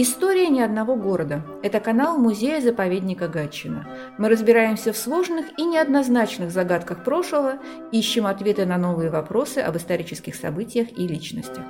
История ни одного города. Это канал музея-заповедника Гатчина. Мы разбираемся в сложных и неоднозначных загадках прошлого, ищем ответы на новые вопросы об исторических событиях и личностях.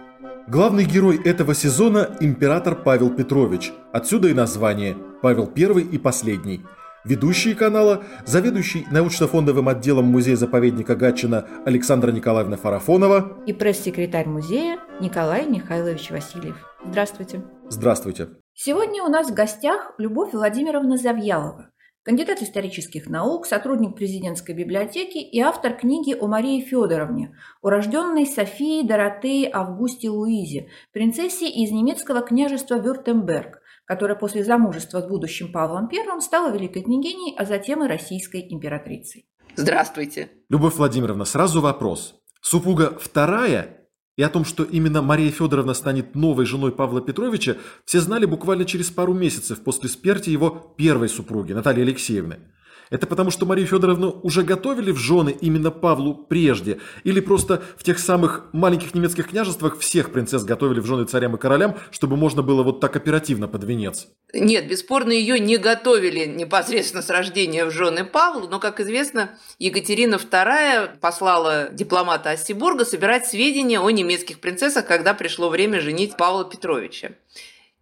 Главный герой этого сезона – император Павел Петрович. Отсюда и название – Павел I и последний. Ведущие канала – заведующий научно-фондовым отделом музея-заповедника Гатчина Александра Николаевна Фарафонова и пресс-секретарь музея Николай Михайлович Васильев. Здравствуйте. Здравствуйте. Сегодня у нас в гостях Любовь Владимировна Завьялова, кандидат исторических наук, сотрудник президентской библиотеки и автор книги о Марии Федоровне, урожденной Софии Доротее Августе Луизе, принцессе из немецкого княжества Вюртемберг, которая после замужества с будущим Павлом I стала великой княгиней, а затем и российской императрицей. Здравствуйте. Любовь Владимировна, сразу вопрос. Супруга вторая и о том, что именно Мария Федоровна станет новой женой Павла Петровича, все знали буквально через пару месяцев после смерти его первой супруги, Натальи Алексеевны. Это потому, что Марию Федоровну уже готовили в жены именно Павлу прежде? Или просто в тех самых маленьких немецких княжествах всех принцесс готовили в жены царям и королям, чтобы можно было вот так оперативно под венец? Нет, бесспорно, ее не готовили непосредственно с рождения в жены Павлу, но, как известно, Екатерина II послала дипломата Оссибурга собирать сведения о немецких принцессах, когда пришло время женить Павла Петровича.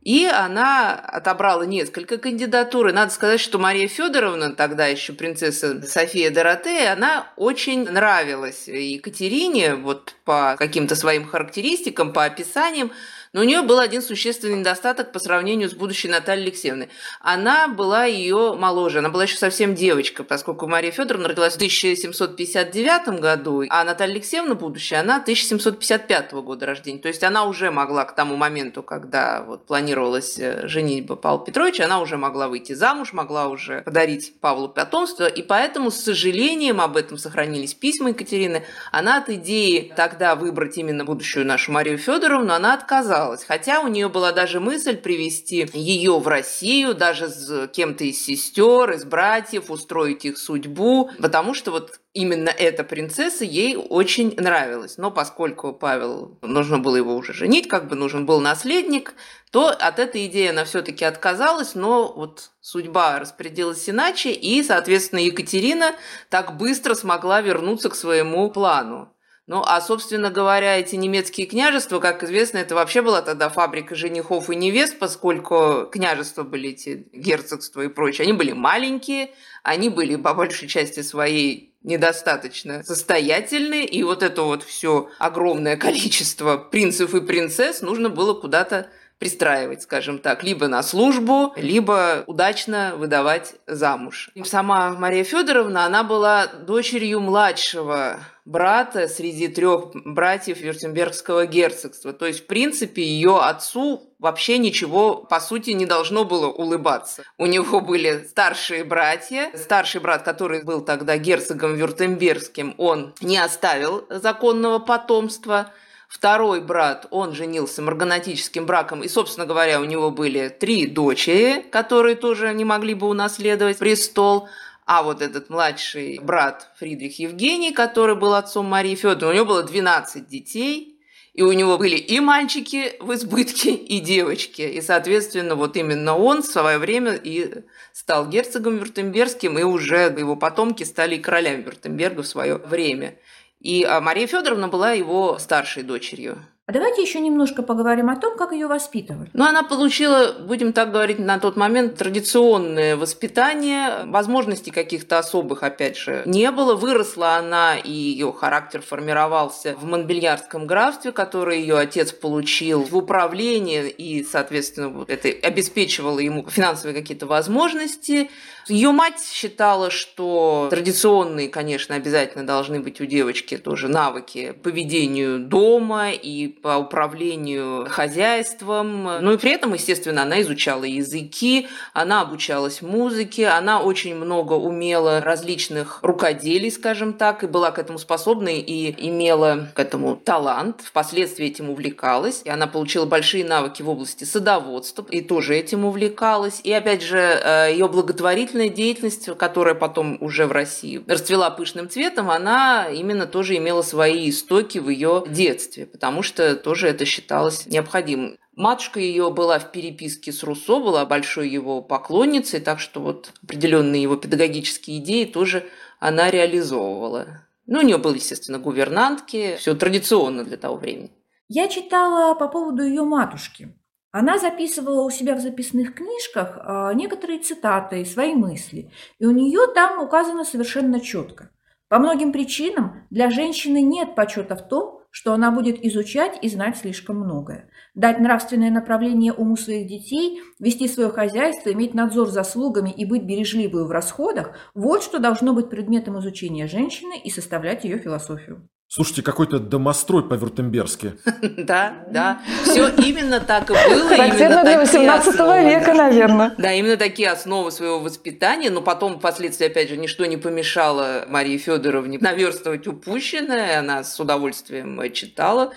И она отобрала несколько кандидатур. И надо сказать, что Мария Федоровна, тогда еще принцесса София Доротея, она очень нравилась Екатерине вот по каким-то своим характеристикам, по описаниям. Но у нее был один существенный недостаток по сравнению с будущей Натальей Алексеевной. Она была ее моложе, она была еще совсем девочка, поскольку Мария Федоровна родилась в 1759 году, а Наталья Алексеевна, будущая, она 1755 года рождения. То есть она уже могла к тому моменту, когда вот планировалась э, женитьба Павла Петровича, она уже могла выйти замуж, могла уже подарить Павлу потомство, и поэтому с сожалением об этом сохранились письма Екатерины. Она от идеи тогда выбрать именно будущую нашу Марию Федоровну, она отказалась отказалась. Хотя у нее была даже мысль привести ее в Россию, даже с кем-то из сестер, из братьев, устроить их судьбу, потому что вот именно эта принцесса ей очень нравилась. Но поскольку Павел, нужно было его уже женить, как бы нужен был наследник, то от этой идеи она все-таки отказалась, но вот судьба распределилась иначе, и, соответственно, Екатерина так быстро смогла вернуться к своему плану. Ну, а, собственно говоря, эти немецкие княжества, как известно, это вообще была тогда фабрика женихов и невест, поскольку княжества были эти герцогства и прочее. Они были маленькие, они были по большей части своей недостаточно состоятельные, и вот это вот все огромное количество принцев и принцесс нужно было куда-то пристраивать, скажем так, либо на службу, либо удачно выдавать замуж. И сама Мария Федоровна, она была дочерью младшего брата среди трех братьев Вюртембергского герцогства. То есть, в принципе, ее отцу вообще ничего, по сути, не должно было улыбаться. У него были старшие братья. Старший брат, который был тогда герцогом Вюртембергским, он не оставил законного потомства – Второй брат, он женился марганатическим браком, и, собственно говоря, у него были три дочери, которые тоже не могли бы унаследовать престол. А вот этот младший брат Фридрих Евгений, который был отцом Марии Федоровны, у него было 12 детей, и у него были и мальчики в избытке, и девочки. И, соответственно, вот именно он в свое время и стал герцогом Вюртембергским, и уже его потомки стали королями Вюртемберга в свое время. И а, Мария Федоровна была его старшей дочерью. А давайте еще немножко поговорим о том, как ее воспитывали. Ну, она получила, будем так говорить, на тот момент традиционное воспитание. Возможностей каких-то особых, опять же, не было. Выросла она, и ее характер формировался в Монбельярском графстве, которое ее отец получил в управлении, и, соответственно, это обеспечивало ему финансовые какие-то возможности. Ее мать считала, что традиционные, конечно, обязательно должны быть у девочки тоже навыки по ведению дома и по управлению хозяйством. Ну и при этом, естественно, она изучала языки, она обучалась музыке, она очень много умела различных рукоделий, скажем так, и была к этому способна и имела к этому талант. Впоследствии этим увлекалась. И она получила большие навыки в области садоводства и тоже этим увлекалась. И опять же, э, ее благотворительность благотворительная деятельность, которая потом уже в России расцвела пышным цветом, она именно тоже имела свои истоки в ее детстве, потому что тоже это считалось необходимым. Матушка ее была в переписке с Руссо, была большой его поклонницей, так что вот определенные его педагогические идеи тоже она реализовывала. Ну, у нее были, естественно, гувернантки, все традиционно для того времени. Я читала по поводу ее матушки. Она записывала у себя в записных книжках а, некоторые цитаты и свои мысли. И у нее там указано совершенно четко. По многим причинам для женщины нет почета в том, что она будет изучать и знать слишком многое. Дать нравственное направление уму своих детей, вести свое хозяйство, иметь надзор за слугами и быть бережливой в расходах – вот что должно быть предметом изучения женщины и составлять ее философию. Слушайте, какой-то домострой по-вюртемберски. Да, да. Все именно так и было. Характерно для 18 века, наверное. Да, именно такие основы своего воспитания. Но потом, впоследствии, опять же, ничто не помешало Марии Федоровне наверстывать упущенное. Она с удовольствием читала.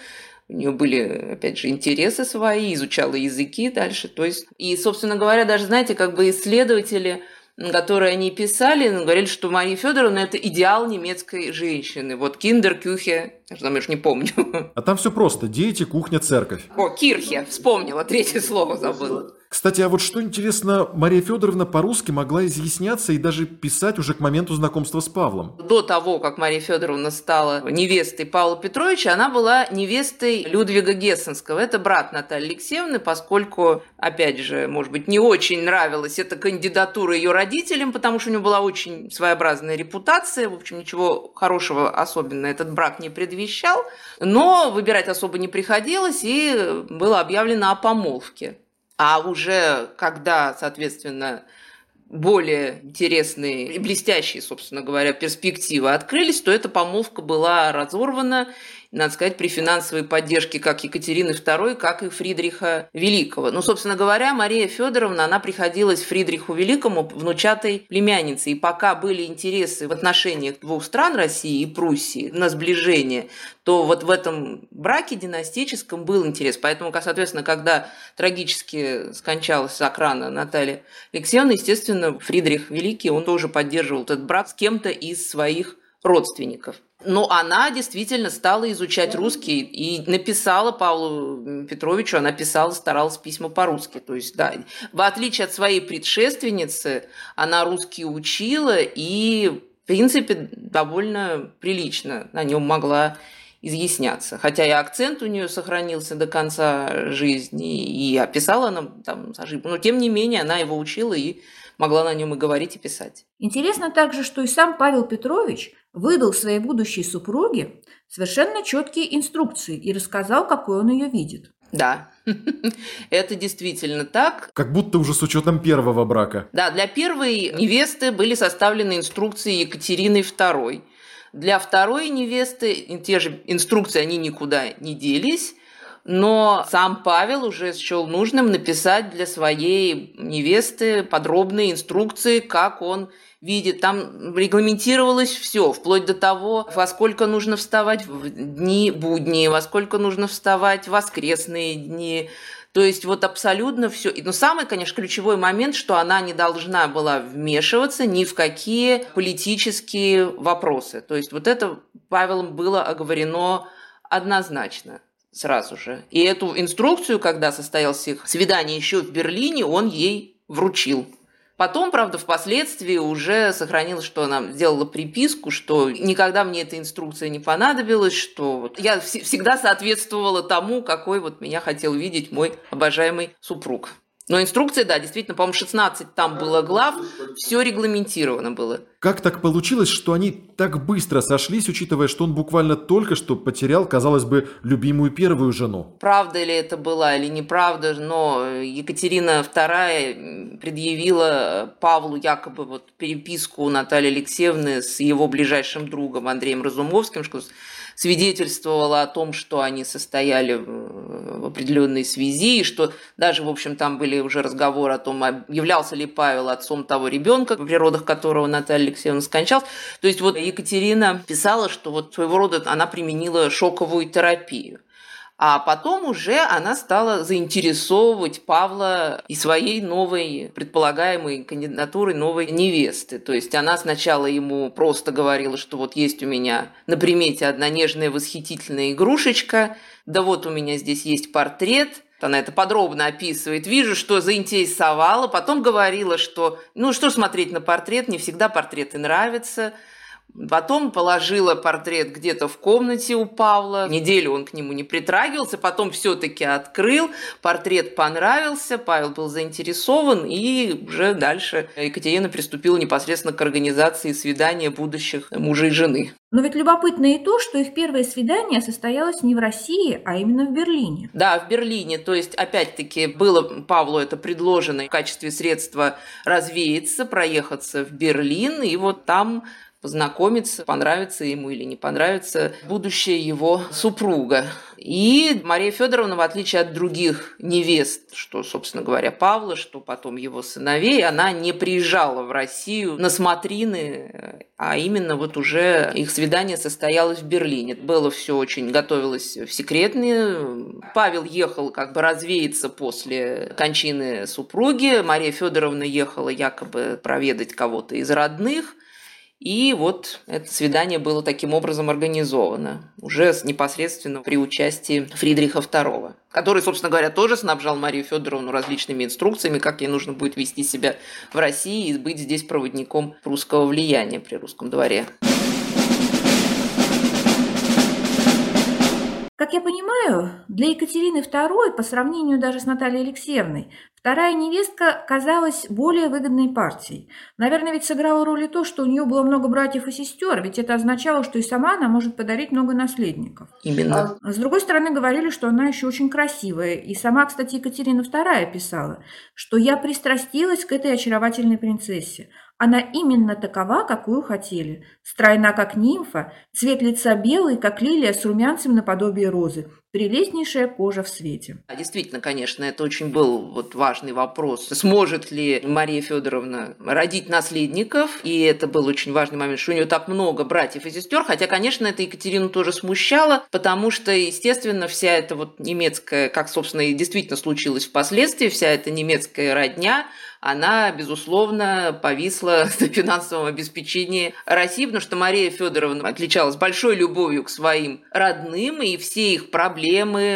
У нее были, опять же, интересы свои, изучала языки дальше. То есть, и, собственно говоря, даже, знаете, как бы исследователи – которые они писали, говорили, что Мария Федоровна это идеал немецкой женщины. Вот киндер-кюхе, я уж не помню. А там все просто. Дети, кухня, церковь. О, кирхе, вспомнила, третье слово забыла. Кстати, а вот что интересно, Мария Федоровна по-русски могла изъясняться и даже писать уже к моменту знакомства с Павлом. До того, как Мария Федоровна стала невестой Павла Петровича, она была невестой Людвига Гессенского. Это брат Натальи Алексеевны, поскольку, опять же, может быть, не очень нравилась эта кандидатура ее родителям, потому что у нее была очень своеобразная репутация. В общем, ничего хорошего особенно этот брак не предвещал. Но выбирать особо не приходилось, и было объявлено о помолвке. А уже когда, соответственно, более интересные и блестящие, собственно говоря, перспективы открылись, то эта помолвка была разорвана, надо сказать, при финансовой поддержке как Екатерины II, как и Фридриха Великого. Ну, собственно говоря, Мария Федоровна, она приходилась Фридриху Великому внучатой племянницей. И пока были интересы в отношениях двух стран, России и Пруссии, на сближение, то вот в этом браке династическом был интерес. Поэтому, соответственно, когда трагически скончалась с окрана Наталья Алексеевна, естественно, Фридрих Великий, он тоже поддерживал этот брак с кем-то из своих родственников. Но она действительно стала изучать русский и написала Павлу Петровичу, она писала, старалась письма по-русски. То есть, да, в отличие от своей предшественницы, она русский учила и, в принципе, довольно прилично на нем могла изъясняться. Хотя и акцент у нее сохранился до конца жизни, и описала она там но тем не менее она его учила и могла на нем и говорить, и писать. Интересно также, что и сам Павел Петрович выдал своей будущей супруге совершенно четкие инструкции и рассказал, какой он ее видит. Да, это действительно так. Как будто уже с учетом первого брака. Да, для первой невесты были составлены инструкции Екатерины II. Для второй невесты те же инструкции, они никуда не делись но сам Павел уже счел нужным написать для своей невесты подробные инструкции, как он видит. Там регламентировалось все, вплоть до того, во сколько нужно вставать в дни будни, во сколько нужно вставать в воскресные дни. То есть вот абсолютно все. Но самый, конечно, ключевой момент, что она не должна была вмешиваться ни в какие политические вопросы. То есть вот это Павелом было оговорено однозначно сразу же. И эту инструкцию, когда состоялось их свидание еще в Берлине, он ей вручил. Потом, правда, впоследствии уже сохранилось, что она сделала приписку, что никогда мне эта инструкция не понадобилась, что вот я всегда соответствовала тому, какой вот меня хотел видеть мой обожаемый супруг. Но инструкция, да, действительно, по-моему, 16 там было глав, все регламентировано было. Как так получилось, что они так быстро сошлись, учитывая, что он буквально только что потерял, казалось бы, любимую первую жену? Правда ли это была или неправда, но Екатерина II предъявила Павлу якобы вот переписку Натальи Алексеевны с его ближайшим другом Андреем Разумовским, что свидетельствовало о том, что они состояли в определенной связи, и что даже, в общем, там были уже разговоры о том, являлся ли Павел отцом того ребенка, в природах которого Наталья Алексеевна скончалась. То есть вот Екатерина писала, что вот своего рода она применила шоковую терапию. А потом уже она стала заинтересовывать Павла и своей новой, предполагаемой кандидатурой новой невесты. То есть она сначала ему просто говорила, что вот есть у меня на примете одна нежная восхитительная игрушечка, да вот у меня здесь есть портрет – Она это подробно описывает. Вижу, что заинтересовала. Потом говорила, что, ну, что смотреть на портрет, не всегда портреты нравятся. Потом положила портрет где-то в комнате у Павла. Неделю он к нему не притрагивался, потом все-таки открыл. Портрет понравился, Павел был заинтересован, и уже дальше Екатерина приступила непосредственно к организации свидания будущих мужа и жены. Но ведь любопытно и то, что их первое свидание состоялось не в России, а именно в Берлине. Да, в Берлине. То есть, опять-таки, было Павлу это предложено в качестве средства развеяться, проехаться в Берлин, и вот там познакомиться, понравится ему или не понравится будущее его супруга. И Мария Федоровна, в отличие от других невест, что, собственно говоря, Павла, что потом его сыновей, она не приезжала в Россию на смотрины, а именно вот уже их свидание состоялось в Берлине. Было все очень, готовилось в секретные. Павел ехал как бы развеяться после кончины супруги. Мария Федоровна ехала якобы проведать кого-то из родных. И вот это свидание было таким образом организовано, уже непосредственно при участии Фридриха II, который, собственно говоря, тоже снабжал Марию Федоровну различными инструкциями, как ей нужно будет вести себя в России и быть здесь проводником русского влияния при русском дворе. Как я понимаю, для Екатерины II, по сравнению даже с Натальей Алексеевной, вторая невестка казалась более выгодной партией. Наверное, ведь сыграло роль и то, что у нее было много братьев и сестер, ведь это означало, что и сама она может подарить много наследников. Именно. А с другой стороны, говорили, что она еще очень красивая. И сама, кстати, Екатерина II писала, что я пристрастилась к этой очаровательной принцессе. Она именно такова, какую хотели. Стройна, как нимфа, цвет лица белый, как лилия с румянцем наподобие розы. Прелестнейшая кожа в свете. Действительно, конечно, это очень был вот важный вопрос. Сможет ли Мария Федоровна родить наследников? И это был очень важный момент, что у нее так много братьев и сестер. Хотя, конечно, это Екатерину тоже смущало, потому что, естественно, вся эта вот немецкая, как, собственно, и действительно случилось впоследствии, вся эта немецкая родня, она, безусловно, повисла на финансовом обеспечении России, потому что Мария Федоровна отличалась большой любовью к своим родным, и все их проблемы,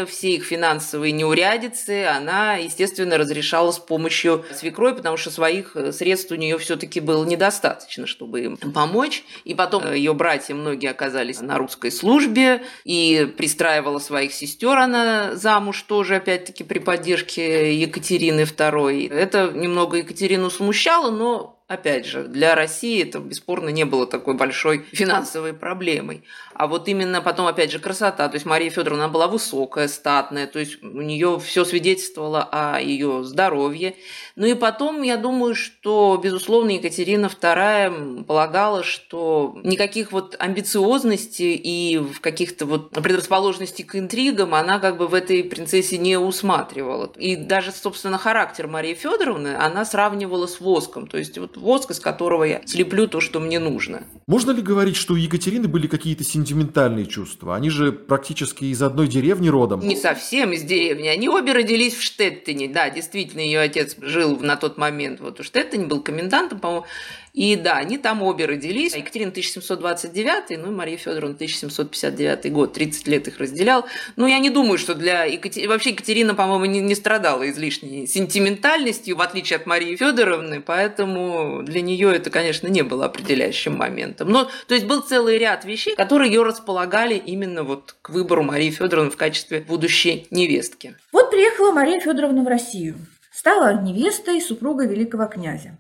все их финансовые неурядицы она, естественно, разрешала с помощью свекрови, потому что своих средств у нее все-таки было недостаточно, чтобы им помочь. И потом ее братья многие оказались на русской службе, и пристраивала своих сестер она замуж тоже, опять-таки, при поддержке Екатерины II. Это немного Екатерину смущало, но опять же, для России это бесспорно не было такой большой финансовой проблемой. А вот именно потом, опять же, красота. То есть Мария Федоровна была высокая, статная, то есть у нее все свидетельствовало о ее здоровье. Ну и потом, я думаю, что, безусловно, Екатерина II полагала, что никаких вот амбициозностей и в каких-то вот предрасположенностей к интригам она как бы в этой принцессе не усматривала. И даже, собственно, характер Марии Федоровны она сравнивала с воском. То есть вот воск, из которого я слеплю то, что мне нужно. Можно ли говорить, что у Екатерины были какие-то сентиментальные чувства? Они же практически из одной деревни родом. Не совсем из деревни. Они обе родились в Штеттине. Да, действительно, ее отец жил на тот момент вот в Штеттине, был комендантом, по-моему. И да, они там обе родились. Екатерина 1729, ну и Мария Федоровна 1759 год, 30 лет их разделял. Ну, я не думаю, что для Екатерины... Вообще Екатерина, по-моему, не, не страдала излишней сентиментальностью, в отличие от Марии Федоровны, поэтому для нее это, конечно, не было определяющим моментом. Но, то есть был целый ряд вещей, которые ее располагали именно вот к выбору Марии Федоровны в качестве будущей невестки. Вот приехала Мария Федоровна в Россию. Стала невестой супруга великого князя.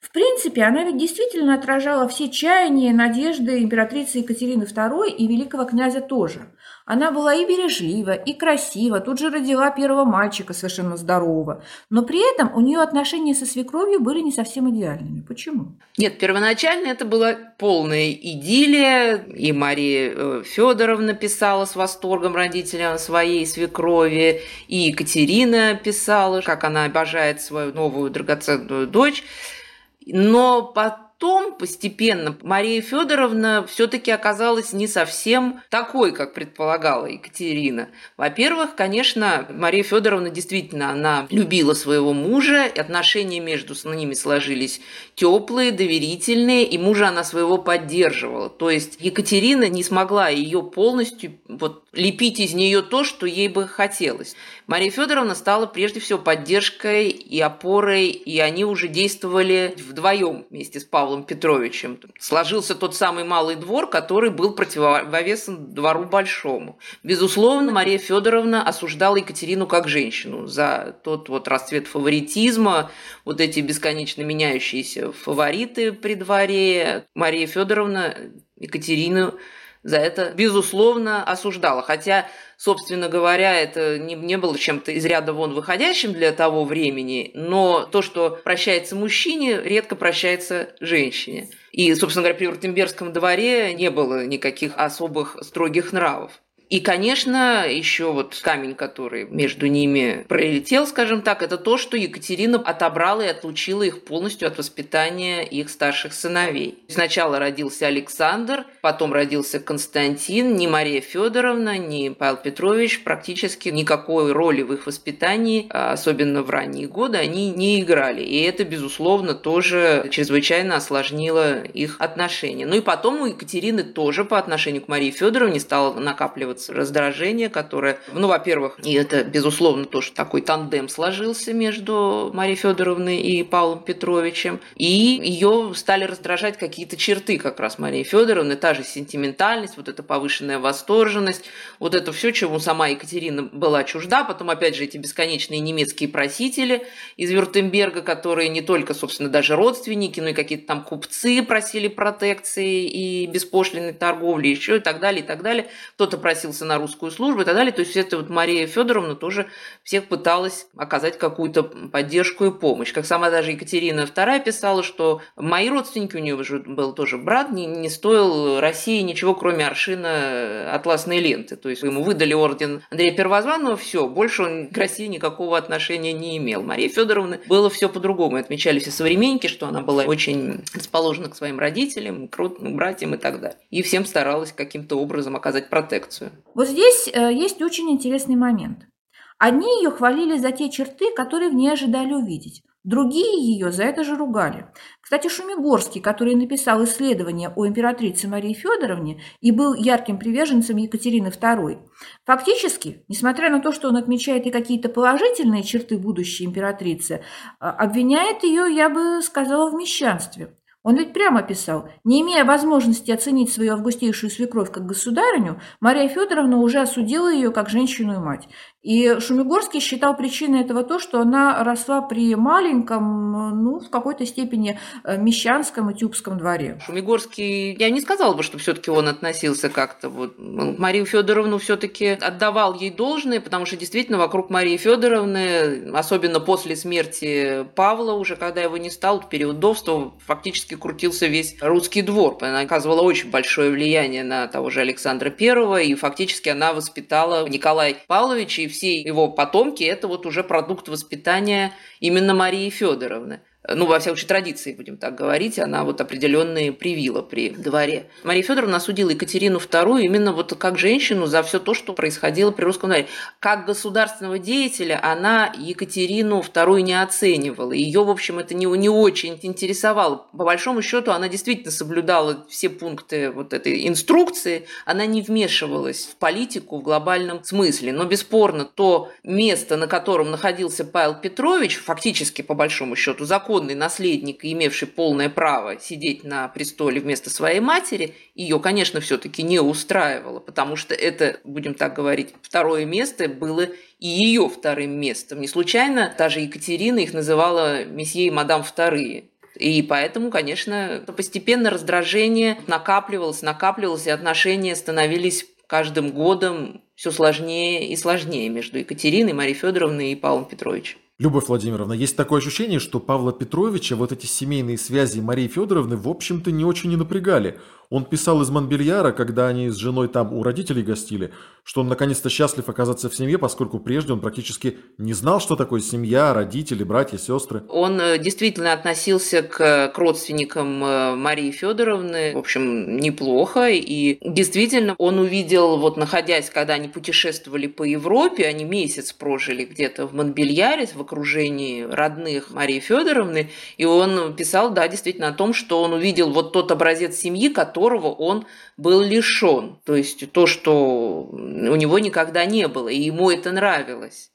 В принципе, она ведь действительно отражала все чаяния и надежды императрицы Екатерины II и великого князя тоже. Она была и бережлива, и красива, тут же родила первого мальчика совершенно здорового. Но при этом у нее отношения со свекровью были не совсем идеальными. Почему? Нет, первоначально это была полная идиллия, и Мария э, Федоровна писала с восторгом родителям своей свекрови, и Екатерина писала, как она обожает свою новую драгоценную дочь. Но потом постепенно Мария Федоровна все-таки оказалась не совсем такой, как предполагала Екатерина. Во-первых, конечно, Мария Федоровна действительно она любила своего мужа, отношения между ними сложились теплые, доверительные, и мужа она своего поддерживала. То есть Екатерина не смогла ее полностью вот лепить из нее то, что ей бы хотелось. Мария Федоровна стала прежде всего поддержкой и опорой, и они уже действовали вдвоем вместе с Павлом Петровичем. Сложился тот самый малый двор, который был противовесом двору большому. Безусловно, Мария Федоровна осуждала Екатерину как женщину за тот вот расцвет фаворитизма, вот эти бесконечно меняющиеся фавориты при дворе. Мария Федоровна Екатерину за это, безусловно, осуждала. Хотя, собственно говоря, это не, не было чем-то из ряда вон выходящим для того времени, но то, что прощается мужчине, редко прощается женщине. И, собственно говоря, при Вюртембергском дворе не было никаких особых строгих нравов. И, конечно, еще вот камень, который между ними пролетел, скажем так, это то, что Екатерина отобрала и отлучила их полностью от воспитания их старших сыновей. Сначала родился Александр, потом родился Константин, ни Мария Федоровна, ни Павел Петрович практически никакой роли в их воспитании, а особенно в ранние годы, они не играли. И это, безусловно, тоже чрезвычайно осложнило их отношения. Ну и потом у Екатерины тоже по отношению к Марии Федоровне стало накапливаться накапливаться раздражение, которое, ну, во-первых, и это, безусловно, тоже такой тандем сложился между Марией Федоровной и Павлом Петровичем, и ее стали раздражать какие-то черты как раз Марии Федоровны, та же сентиментальность, вот эта повышенная восторженность, вот это все, чему сама Екатерина была чужда, потом, опять же, эти бесконечные немецкие просители из Вюртемберга, которые не только, собственно, даже родственники, но и какие-то там купцы просили протекции и беспошлиной торговли, еще и так далее, и так далее. Кто-то просил просился на русскую службу и так далее. То есть это вот Мария Федоровна тоже всех пыталась оказать какую-то поддержку и помощь. Как сама даже Екатерина II писала, что мои родственники, у нее уже был тоже брат, не, не стоил России ничего, кроме аршина атласной ленты. То есть ему выдали орден Андрея Первозванного, все, больше он к России никакого отношения не имел. Мария Федоровна было все по-другому. Отмечали все современники, что она была очень расположена к своим родителям, к братьям и так далее. И всем старалась каким-то образом оказать протекцию. Вот здесь э, есть очень интересный момент. Одни ее хвалили за те черты, которые в ней ожидали увидеть. Другие ее за это же ругали. Кстати, Шумигорский, который написал исследование о императрице Марии Федоровне и был ярким приверженцем Екатерины II, фактически, несмотря на то, что он отмечает и какие-то положительные черты будущей императрицы, а, обвиняет ее, я бы сказала, в мещанстве. Он ведь прямо писал, не имея возможности оценить свою августейшую свекровь как государыню, Мария Федоровна уже осудила ее как женщину и мать. И Шумигорский считал причиной этого то, что она росла при маленьком, ну, в какой-то степени э, мещанском и тюбском дворе. Шумигорский, я не сказала бы, что все-таки он относился как-то вот... Марию Федоровну все-таки отдавал ей должное, потому что действительно вокруг Марии Федоровны, особенно после смерти Павла, уже когда его не стал, в период вдовства, фактически крутился весь русский двор. Она оказывала очень большое влияние на того же Александра I, и фактически она воспитала Николая Павловича и все его потомки – это вот уже продукт воспитания именно Марии Федоровны ну, во всяком случае, традиции, будем так говорить, она вот определенные привила при дворе. Мария Федоровна осудила Екатерину II именно вот как женщину за все то, что происходило при русском дворе. Как государственного деятеля она Екатерину II не оценивала. Ее, в общем, это не, не очень интересовало. По большому счету, она действительно соблюдала все пункты вот этой инструкции, она не вмешивалась в политику в глобальном смысле. Но бесспорно, то место, на котором находился Павел Петрович, фактически, по большому счету, закон законный наследник, имевший полное право сидеть на престоле вместо своей матери, ее, конечно, все-таки не устраивало, потому что это, будем так говорить, второе место было и ее вторым местом. Не случайно та же Екатерина их называла месье и мадам вторые. И поэтому, конечно, постепенно раздражение накапливалось, накапливалось, и отношения становились каждым годом все сложнее и сложнее между Екатериной, Марией Федоровной и Павлом Петровичем. Любовь Владимировна, есть такое ощущение, что Павла Петровича вот эти семейные связи Марии Федоровны в общем-то не очень не напрягали. Он писал из Монбельяра, когда они с женой там у родителей гостили, что он наконец-то счастлив оказаться в семье, поскольку прежде он практически не знал, что такое семья, родители, братья, сестры. Он э, действительно относился к, к родственникам э, Марии Федоровны, в общем, неплохо. И действительно он увидел, вот находясь, когда они путешествовали по Европе, они месяц прожили где-то в Монбельяре в окружении родных Марии Федоровны, и он писал, да, действительно о том, что он увидел вот тот образец семьи, который которого он был лишен. То есть то, что у него никогда не было, и ему это нравилось.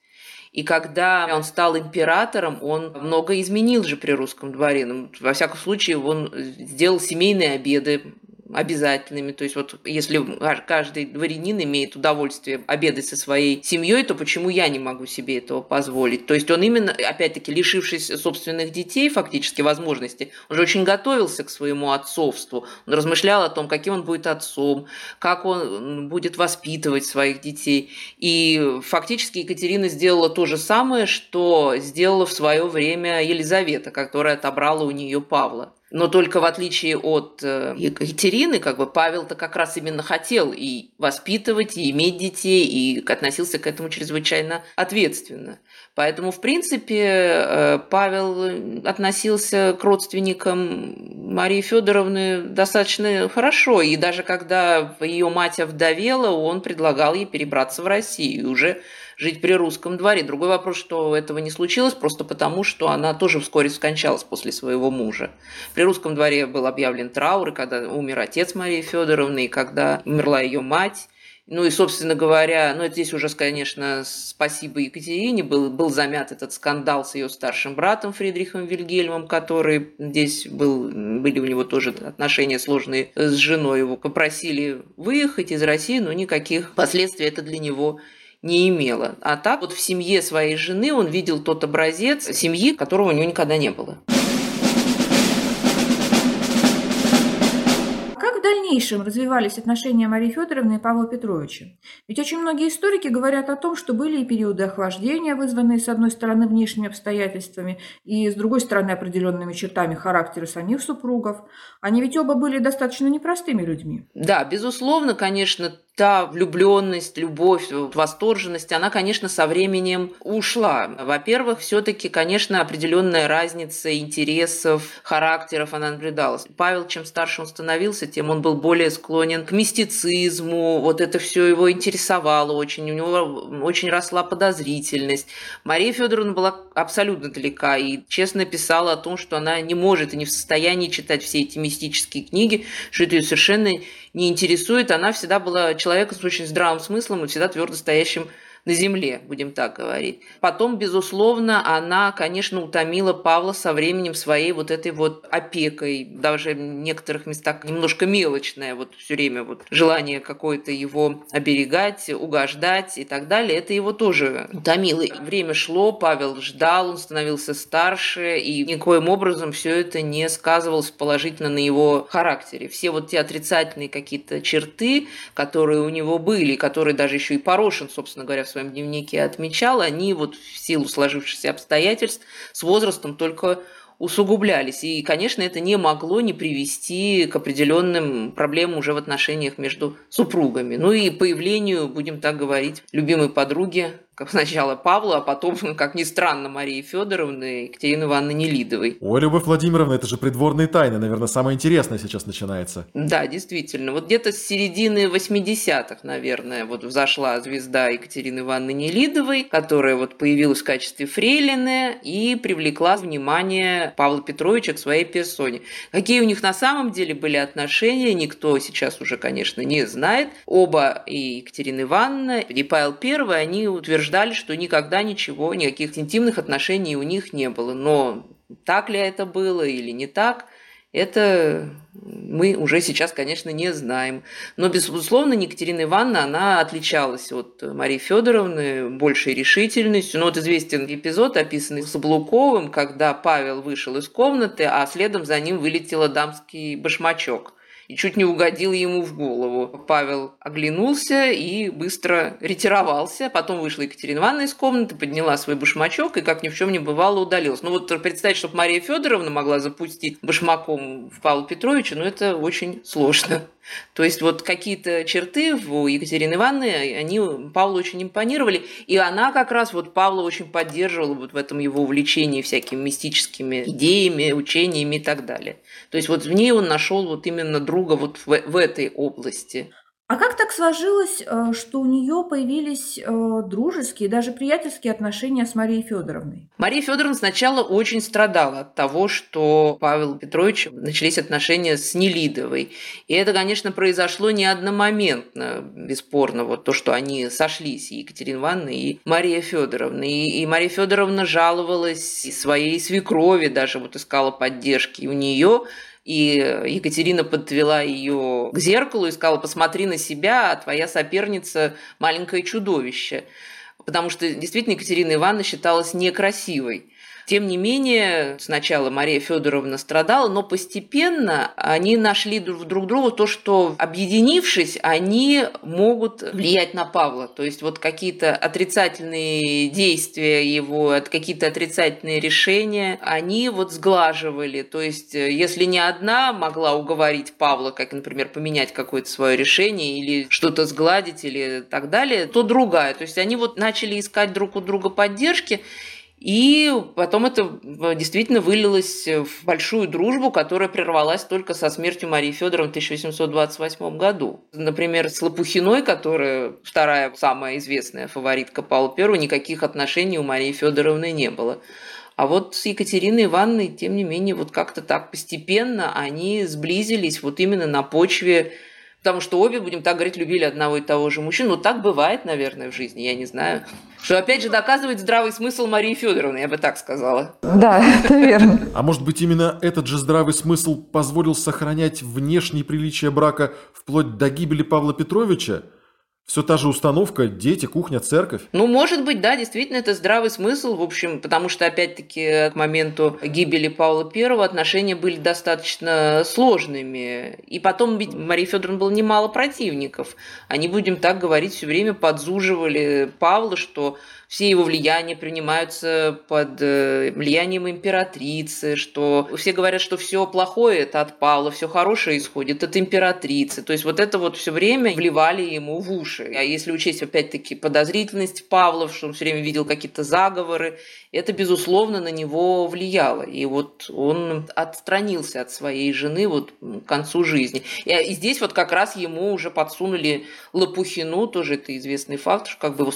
И когда он стал императором, он много изменил же при русском дворе. Ну, во всяком случае, он сделал семейные обеды, обязательными. То есть вот если каждый дворянин имеет удовольствие обедать со своей семьей, то почему я не могу себе этого позволить? То есть он именно, опять-таки, лишившись собственных детей, фактически возможности, он же очень готовился к своему отцовству. Он размышлял о том, каким он будет отцом, как он будет воспитывать своих детей. И фактически Екатерина сделала то же самое, что сделала в свое время Елизавета, которая отобрала у нее Павла. Но только в отличие от э, Екатерины, как бы Павел-то как раз именно хотел и воспитывать, и иметь детей, и относился к этому чрезвычайно ответственно. Поэтому, в принципе, э, Павел относился к родственникам Марии Федоровны достаточно хорошо. И даже когда ее мать овдовела, он предлагал ей перебраться в Россию. И уже жить при русском дворе. Другой вопрос, что этого не случилось, просто потому, что она тоже вскоре скончалась после своего мужа. При русском дворе был объявлен траур, и когда умер отец Марии Федоровны, и когда умерла ее мать. Ну и, собственно говоря, ну это здесь уже, конечно, спасибо Екатерине, был, был замят этот скандал с ее старшим братом Фридрихом Вильгельмом, который здесь был, были у него тоже отношения сложные с женой, его попросили выехать из России, но никаких последствий это для него не имела. А так вот в семье своей жены он видел тот образец семьи, которого у него никогда не было. дальнейшем развивались отношения Марии Федоровны и Павла Петровича? Ведь очень многие историки говорят о том, что были и периоды охлаждения, вызванные, с одной стороны, внешними обстоятельствами, и, с другой стороны, определенными чертами характера самих супругов. Они ведь оба были достаточно непростыми людьми. Да, безусловно, конечно, та влюбленность, любовь, восторженность, она, конечно, со временем ушла. Во-первых, все-таки, конечно, определенная разница интересов, характеров она наблюдалась. Павел, чем старше он становился, тем он был более склонен к мистицизму, вот это все его интересовало очень, у него очень росла подозрительность. Мария Федоровна была абсолютно далека и честно писала о том, что она не может и не в состоянии читать все эти мистические книги, что это ее совершенно не интересует. Она всегда была человеком с очень здравым смыслом и всегда твердо стоящим на земле, будем так говорить. Потом, безусловно, она, конечно, утомила Павла со временем своей вот этой вот опекой, даже в некоторых местах немножко мелочная, вот все время вот желание какое-то его оберегать, угождать и так далее, это его тоже утомило. Время шло, Павел ждал, он становился старше, и никоим образом все это не сказывалось положительно на его характере. Все вот те отрицательные какие-то черты, которые у него были, которые даже еще и Порошин, собственно говоря, в своем дневнике отмечал, они вот в силу сложившихся обстоятельств с возрастом только усугублялись. И, конечно, это не могло не привести к определенным проблемам уже в отношениях между супругами. Ну и появлению, будем так говорить, любимой подруги сначала Павла, а потом, как ни странно, Марии Федоровны и Екатерины Ивановны Нелидовой. Ой, Любовь Владимировна, это же придворные тайны, наверное, самое интересное сейчас начинается. Да, действительно. Вот где-то с середины 80-х, наверное, вот взошла звезда Екатерины Ивановны Нелидовой, которая вот появилась в качестве фрейлины и привлекла внимание Павла Петровича к своей персоне. Какие у них на самом деле были отношения, никто сейчас уже, конечно, не знает. Оба, и Екатерина Ивановна, и Павел I, они утверждают утверждали, что никогда ничего, никаких интимных отношений у них не было. Но так ли это было или не так, это мы уже сейчас, конечно, не знаем. Но, безусловно, Екатерина Ивановна, она отличалась от Марии Федоровны большей решительностью. Ну, вот известен эпизод, описанный Соблуковым, когда Павел вышел из комнаты, а следом за ним вылетела дамский башмачок – и чуть не угодил ему в голову. Павел оглянулся и быстро ретировался. Потом вышла Екатерина Ивановна из комнаты, подняла свой башмачок и, как ни в чем не бывало, удалилась. Ну вот представить, чтобы Мария Федоровна могла запустить башмаком в Павла Петровича, ну это очень сложно. То есть вот какие-то черты у Екатерины Ивановны, они Павлу очень импонировали, и она как раз вот Павла очень поддерживала вот в этом его увлечении всякими мистическими идеями, учениями и так далее. То есть вот в ней он нашел вот именно друга вот в, в этой области. А как так сложилось, э, что у нее появились э, дружеские, даже приятельские отношения с Марией Федоровной? Мария Федоровна сначала очень страдала от того, что Павел Петрович начались отношения с Нелидовой. И это, конечно, произошло не одномоментно, бесспорно, вот то, что они сошлись, и Екатерина Ивановна, и Мария Федоровна. И, и Мария Федоровна жаловалась своей свекрови, даже вот искала поддержки у нее и Екатерина подвела ее к зеркалу и сказала, посмотри на себя, а твоя соперница – маленькое чудовище. Потому что действительно Екатерина Ивановна считалась некрасивой. Тем не менее, сначала Мария Федоровна страдала, но постепенно они нашли друг друга то, что, объединившись, они могут влиять на Павла. То есть вот какие-то отрицательные действия его, какие-то отрицательные решения, они вот сглаживали. То есть если не одна могла уговорить Павла, как, например, поменять какое-то свое решение или что-то сгладить или так далее, то другая. То есть они вот начали искать друг у друга поддержки, и потом это действительно вылилось в большую дружбу, которая прервалась только со смертью Марии Федоровны в 1828 году. Например, с Лопухиной, которая вторая самая известная фаворитка Павла I, никаких отношений у Марии Федоровны не было. А вот с Екатериной Ивановной, тем не менее, вот как-то так постепенно они сблизились вот именно на почве Потому что обе, будем так говорить, любили одного и того же мужчину. Ну, так бывает, наверное, в жизни, я не знаю. Что, опять же, доказывает здравый смысл Марии Федоровны, я бы так сказала. Да, это верно. А может быть, именно этот же здравый смысл позволил сохранять внешние приличия брака вплоть до гибели Павла Петровича? Все та же установка, дети, кухня, церковь. Ну, может быть, да, действительно, это здравый смысл, в общем, потому что, опять-таки, к моменту гибели Павла I отношения были достаточно сложными. И потом ведь Марии Федоровны было немало противников. Они, будем так говорить, все время подзуживали Павла, что все его влияния принимаются под э, влиянием императрицы, что все говорят, что все плохое это от Павла, все хорошее исходит от императрицы. То есть вот это вот все время вливали ему в уши. А если учесть опять-таки подозрительность Павла, что он все время видел какие-то заговоры, это, безусловно, на него влияло. И вот он отстранился от своей жены вот к концу жизни. И, и здесь вот как раз ему уже подсунули Лопухину, тоже это известный факт, что как бы его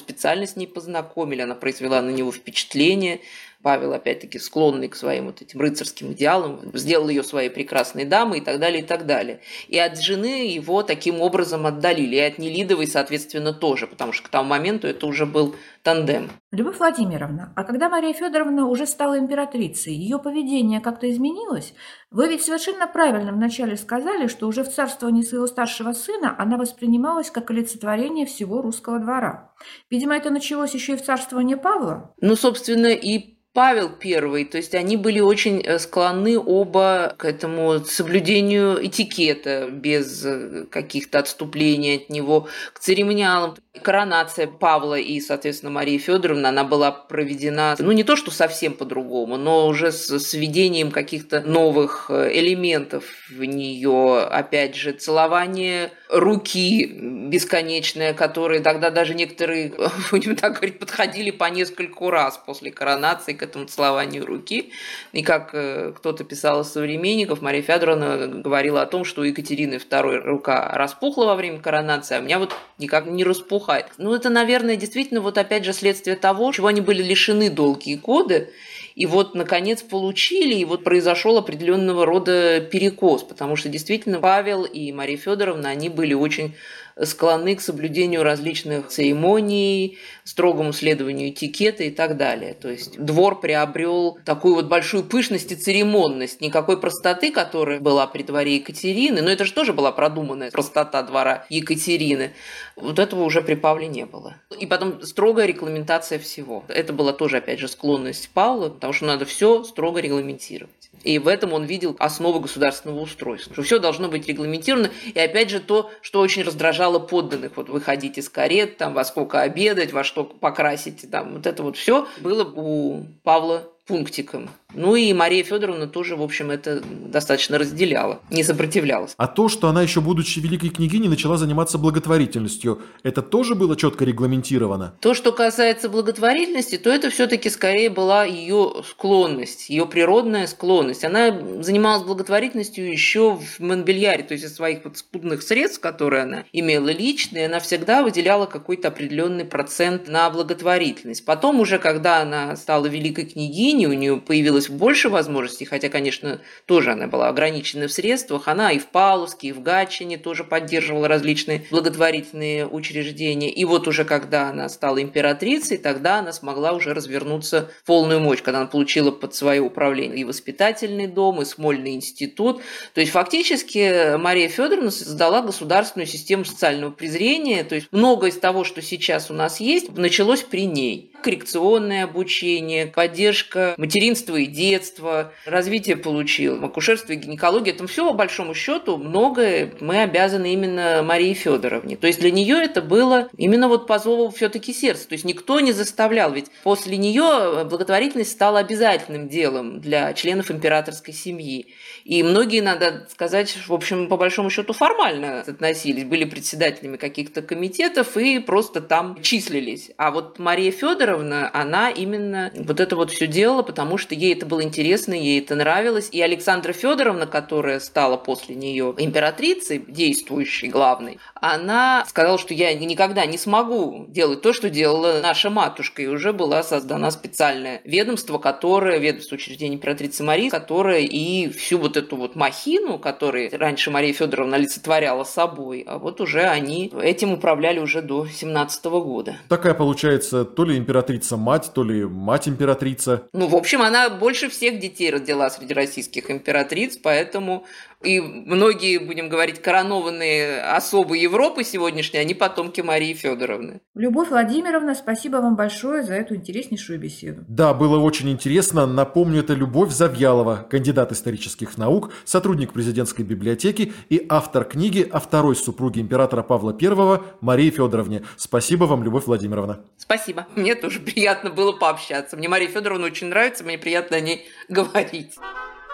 с ней познакомили, она произвела на него впечатление, Павел, опять-таки, склонный к своим вот этим рыцарским идеалам, сделал ее своей прекрасной дамой и так далее, и так далее. И от жены его таким образом отдалили, и от Нелидовой, соответственно, тоже, потому что к тому моменту это уже был тандем. Любовь Владимировна, а когда Мария Федоровна уже стала императрицей, ее поведение как-то изменилось? Вы ведь совершенно правильно вначале сказали, что уже в царствовании своего старшего сына она воспринималась как олицетворение всего русского двора. Видимо, это началось еще и в царствовании Павла? Ну, собственно, и Павел I, то есть они были очень э, склонны оба к этому соблюдению этикета без э, каких-то отступлений от него, к церемониалам. Коронация Павла и, соответственно, Марии Федоровны, она была проведена, ну не то что совсем по-другому, но уже с, введением каких-то новых э, элементов в нее. Опять же, целование руки бесконечное, которые тогда даже некоторые, будем так говорить, подходили по нескольку раз после коронации к этому целованию руки. И как э, кто-то писал из современников, Мария Федоровна говорила о том, что у Екатерины II рука распухла во время коронации, а у меня вот никак не распухает. Ну, это, наверное, действительно вот опять же следствие того, чего они были лишены долгие годы, и вот, наконец, получили, и вот произошел определенного рода перекос, потому что действительно Павел и Мария Федоровна, они были очень склонны к соблюдению различных церемоний, строгому следованию этикета и так далее. То есть двор приобрел такую вот большую пышность и церемонность, никакой простоты, которая была при дворе Екатерины, но это же тоже была продуманная простота двора Екатерины. Вот этого уже при Павле не было. И потом строгая регламентация всего. Это была тоже, опять же, склонность Павла, потому что надо все строго регламентировать. И в этом он видел основу государственного устройства, что все должно быть регламентировано. И опять же то, что очень раздражало подданных, вот выходить из карет, там, во сколько обедать, во что покрасить, там, вот это вот все было у Павла пунктиком. Ну и Мария Федоровна тоже, в общем, это достаточно разделяла, не сопротивлялась. А то, что она еще будучи великой княгиней начала заниматься благотворительностью, это тоже было четко регламентировано? То, что касается благотворительности, то это все-таки скорее была ее склонность, ее природная склонность. Она занималась благотворительностью еще в Монбельяре, то есть из своих вот скудных средств, которые она имела личные, она всегда выделяла какой-то определенный процент на благотворительность. Потом уже, когда она стала великой княгиней, у нее появилось больше возможностей, хотя, конечно, тоже она была ограничена в средствах, она и в Павловске, и в Гатчине тоже поддерживала различные благотворительные учреждения. И вот уже когда она стала императрицей, тогда она смогла уже развернуться в полную мощь, когда она получила под свое управление и воспитательный дом, и Смольный институт. То есть фактически Мария Федоровна создала государственную систему социального презрения. То есть многое из того, что сейчас у нас есть, началось при ней коррекционное обучение, поддержка материнства и детства, развитие получил, акушерство и гинекология. Там все, по большому счету, многое мы обязаны именно Марии Федоровне. То есть для нее это было именно вот по зову все-таки сердца. То есть никто не заставлял. Ведь после нее благотворительность стала обязательным делом для членов императорской семьи. И многие, надо сказать, в общем, по большому счету формально относились, были председателями каких-то комитетов и просто там числились. А вот Мария Федоровна, она именно вот это вот все делала, потому что ей это было интересно, ей это нравилось. И Александра Федоровна, которая стала после нее императрицей, действующей главной, она сказала, что я никогда не смогу делать то, что делала наша матушка. И уже была создана специальное ведомство, которое, ведомство учреждения императрицы Марии, которое и всю вот эту вот махину, которую раньше Мария Федоровна олицетворяла собой, а вот уже они этим управляли уже до 17 года. Такая получается то ли императрица-мать, то ли мать-императрица. Ну, в общем, она больше всех детей родила среди российских императриц, поэтому и многие, будем говорить, коронованные особы Европы сегодняшней, они потомки Марии Федоровны. Любовь Владимировна, спасибо вам большое за эту интереснейшую беседу. Да, было очень интересно. Напомню, это Любовь Завьялова, кандидат исторических наук, сотрудник президентской библиотеки и автор книги о второй супруге императора Павла I Марии Федоровне. Спасибо вам, Любовь Владимировна. Спасибо. Мне тоже приятно было пообщаться. Мне Мария Федоровна очень нравится, мне приятно о ней говорить.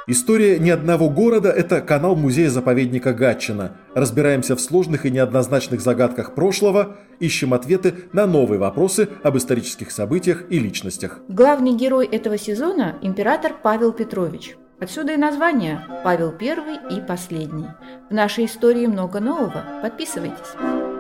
История ни одного города – это канал музея-заповедника Гатчина. Разбираемся в сложных и неоднозначных загадках прошлого, ищем ответы на новые вопросы об исторических событиях и личностях. Главный герой этого сезона – император Павел Петрович. Отсюда и название «Павел I и последний». В нашей истории много нового. Подписывайтесь.